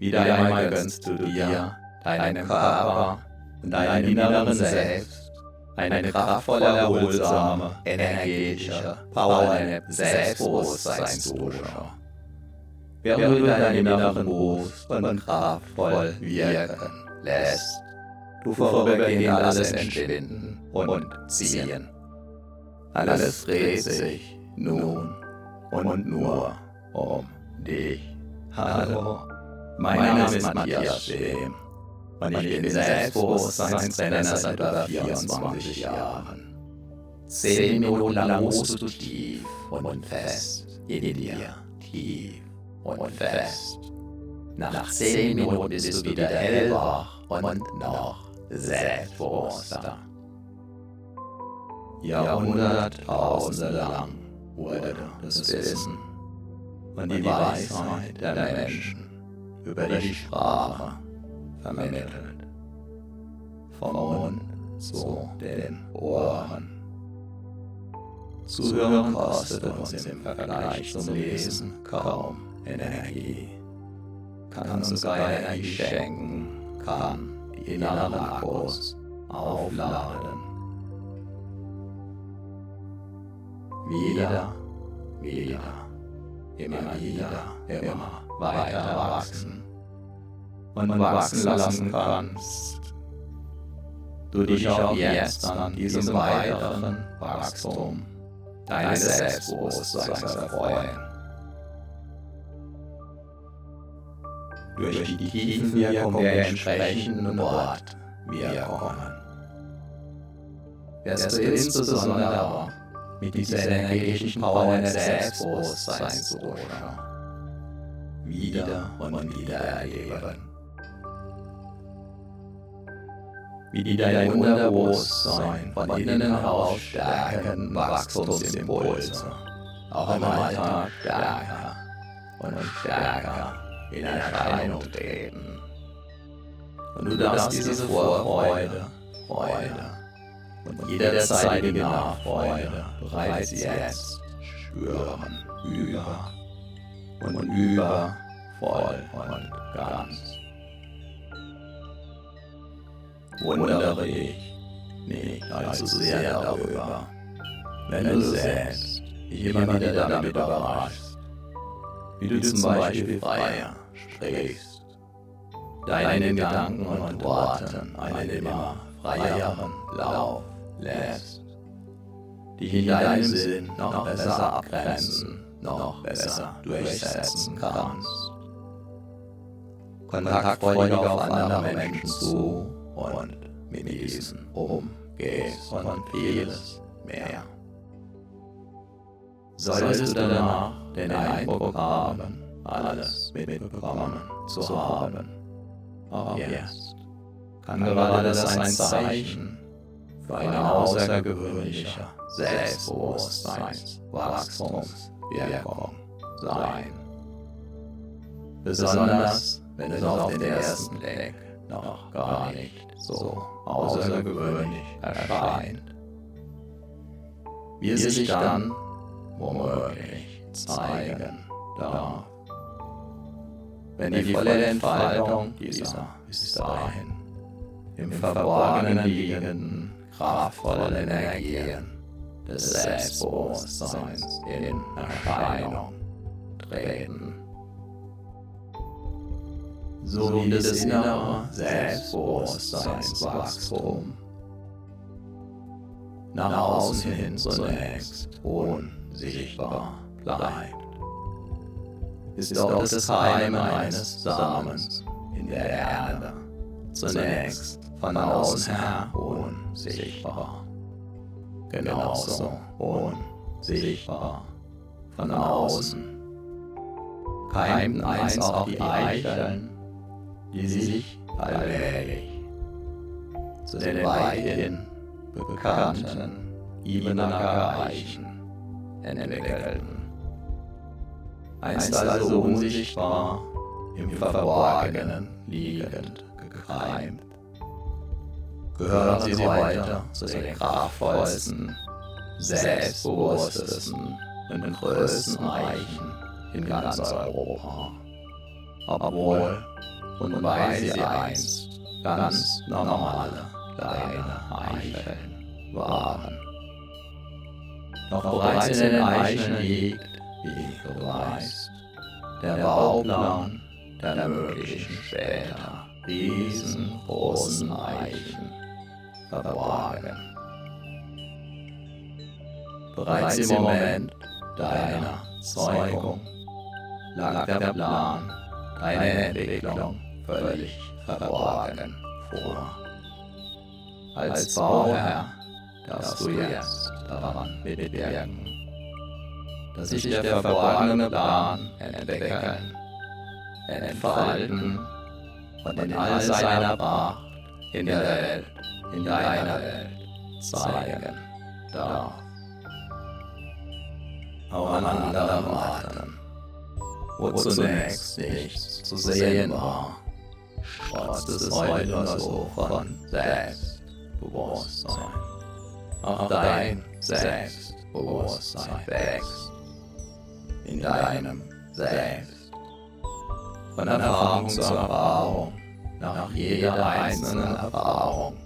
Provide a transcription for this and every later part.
Wieder einmal gönnst du dir, deinem Körper und deinem inneren Selbst eine kraftvolle, erholsame, energetische, powernde Selbstbewusstseinsdusche. Während du deinen inneren Brust und kraftvoll wirken lässt, du vorübergehend alles entschwinden und ziehen. Alles dreht sich nun und nur um dich. Hallo, mein Name ist Matthias Schem und ich bin Selbstbewusstseinstrainer seit über 24 Jahren. Zehn Minuten lang ruhst du tief und fest in dir, tief und fest. Nach zehn Minuten bist du wieder hellwach und noch selbstbewusster. Jahrhunderttausende lang wurde das Wissen und die Weisheit der Menschen über die Sprache vermittelt. Vom Mund zu den Ohren. Zuhören kostet uns im Vergleich zum Lesen kaum Energie. Kann uns sogar Energie schenken, kann die inneren Akkus aufladen. Wieder, wieder, immer wieder, immer weiter wachsen und wachsen lassen kannst. Du dich auch jetzt an diesem weiteren Wachstum deines Selbstbewusstseins erfreuen. Durch die tiefen Wirkung der entsprechenden Wortwirkungen wirst du insbesondere mit dieser energetischen Power des Selbstbewusstseins wieder und wieder erleben. Wie dein Unterbewusstsein von innen heraus stärken Wachstumsimpulse, auch im Alltag stärker und stärker in Erscheinung treten. Und du darfst diese Vorfreude, Freude und jederzeitige Nachfreude bereits jetzt spüren, über und über, voll und ganz. wundere ich nicht allzu sehr darüber, wenn du selbst dich wieder damit überraschst, wie du zum Beispiel freier sprichst, deinen Gedanken und Worten einen immer freieren Lauf lässt, dich in deinem Sinn noch besser abgrenzen, noch besser durchsetzen kannst. Kontaktfreudig auf andere Menschen zu und mit diesen umgehst und vieles mehr. Solltest du danach den Eindruck haben, alles mitbekommen zu haben, auch jetzt kann gerade das ein Zeichen für eine außergewöhnliche Selbstbewusstseinswachstumswirkung sein. Besonders wenn es auf den ersten Blick noch gar nicht so außergewöhnlich erscheint. Wie es sich dann womöglich zeigen darf. Wenn die volle Entfaltung dieser bis dahin im Verborgenen liegenden kraftvollen Energien des Selbstbewusstseins in Erscheinung treten sowie das innere Selbstbewusstseinswachstum. Nach außen hin zunächst unsichtbar bleibt, ist doch das Keim eines Samens in der Erde zunächst von außen her unsichtbar, genauso unsichtbar. Von außen. Keimten einst auch die Eicheln die sich allmählich zu den weithin bekannten Ibenacker Eichen entwickelten. Einst also unsichtbar im Verborgenen liegend gekeimt, gehören sie heute zu den kraftvollsten, selbstbewusstesten und größten Eichen in ganz Europa. Obwohl und weil sie einst ganz normale kleine Eicheln waren. Doch bereits in den Eicheln liegt, wie du weißt, der Bauplan der möglichen später riesengroßen Eichen verborgen. Bereits im Moment deiner Zeugung lag der Plan deiner Entwicklung völlig verborgen vor. Als Bauherr darfst du jetzt daran mitwirken, dass sich der verborgene Plan entwickeln, entfalten und in all seiner Pracht in der Welt, in deiner Welt zeigen darf. Auch an anderen Orten, wo zunächst nichts zu sehen war, trotz es heute nur so von Selbstbewusstsein. Auch dein Selbstbewusstsein wächst in deinem Selbst. Von Erfahrung zu Erfahrung, nach jeder einzelnen Erfahrung,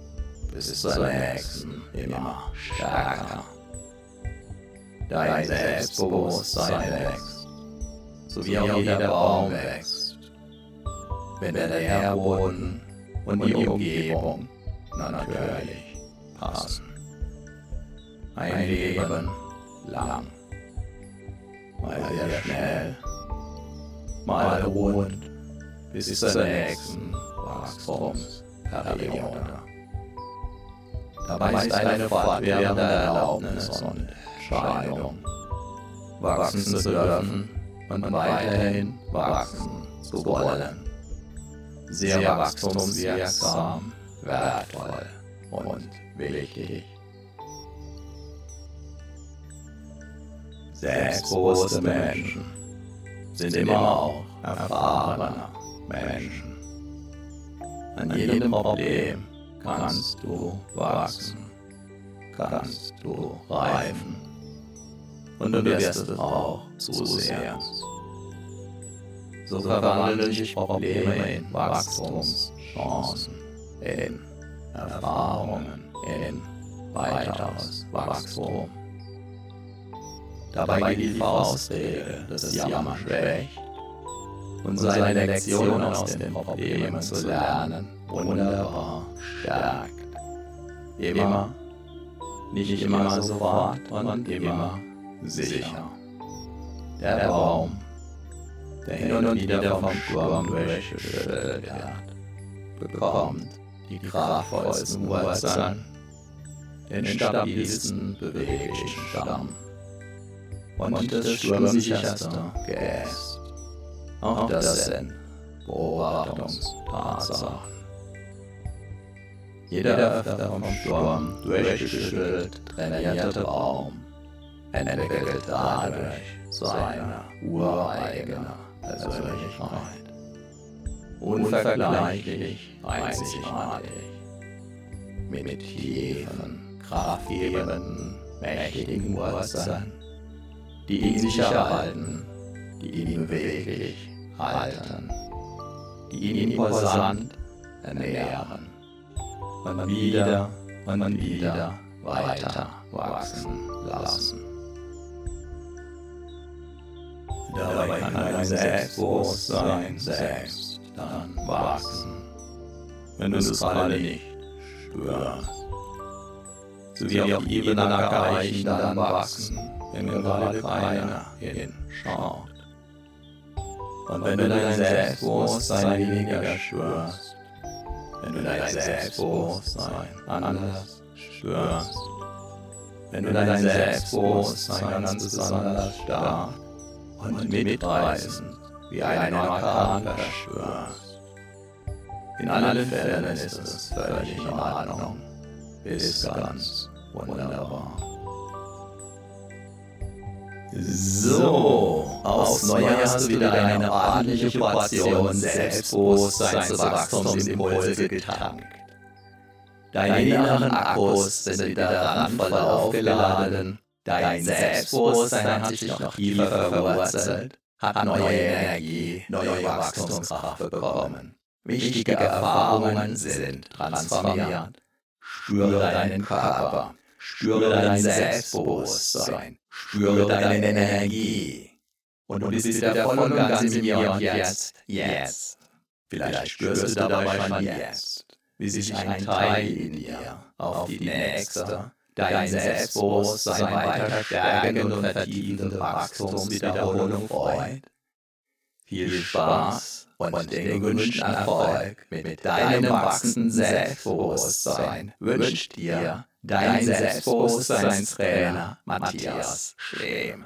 bis zur nächsten immer stärker. Dein Selbstbewusstsein wächst, so wie auch jeder Baum wächst, wenn der Nährboden und die Umgebung natürlich passen. Ein Leben lang, mal sehr schnell, mal ruhend, bis zur nächsten Wachstumsperiode. Dabei ist eine fortwährende Erlaubnis und Entscheidung, wachsen zu dürfen und weiterhin wachsen zu wollen. Sehr wachstumswirksam, wertvoll und wichtig. Selbstbewusste Menschen sind immer auch erfahrene Menschen. An jedem Problem kannst du wachsen, kannst du reifen und du wirst es auch zusehen. So verwandeln sich Probleme in Wachstumschancen, in Erfahrungen, in weiteres Wachstum. Dabei geht die Faustregel des Jammer schwächt und seine Lektion aus den Problemen zu lernen wunderbar stärkt. Immer, nicht immer sofort und immer sicher. Der Baum, der hin und wieder vom Sturm durchgeschüttelt wird, bekommt die kraftvollsten Wurzeln, den stabilsten beweglichen Stamm und das sturmsicherste Geäst. Auch das sind Beobachtungstatsachen. Jeder öfter vom Sturm durchgeschüttelt trainierte Baum. Entwickelt dadurch seine ureigene Persönlichkeit. Unvergleichlich, einzigartig, mit tiefen, kraftgebenden, mächtigen Wurzeln, die ihn sicher halten, die ihn beweglich halten, die ihn imposant ernähren und wieder und wieder weiter wachsen lassen. Dabei kann dein Selbstbewusstsein selbst dann wachsen, wenn du es gerade nicht spürst. So wie auch die Ebenackereichen dann wachsen, wenn gerade keiner hinschaut. Und wenn du dein Selbstbewusstsein weniger spürst, wenn du dein Selbstbewusstsein anders spürst, wenn du dein Selbstbewusstsein ganz besonders stark und mitreißend wie ein Orkan verspürst. In allen Fällen ist es völlig in Ordnung, ist ganz wunderbar. So, aufs Neue hast du wieder eine ordentliche Portion Selbstbewusstseinswachstumsimpulse getankt. Deine inneren Akkus sind wieder randvoll aufgeladen, dein Selbstbewusstsein hat sich noch tiefer verwurzelt, hat neue Energie, neue Wachstumskraft bekommen. Wichtige Erfahrungen sind transformiert. Spüre deinen Körper, spüre dein Selbstbewusstsein, spüre deine Energie. Und du bist wieder voll und ganz im Hier und Jetzt, jetzt. Vielleicht spürst du dabei schon jetzt, wie sich ein Teil in dir auf die nächste, dein Selbstbewusstsein weiter stärkende und vertiefende Wachstumswiederholung freut. Viel Spaß und den gewünschten Erfolg mit deinem wachsenden Selbstbewusstsein wünscht dir dein Selbstbewusstseinstrainer Matthias Schlehm.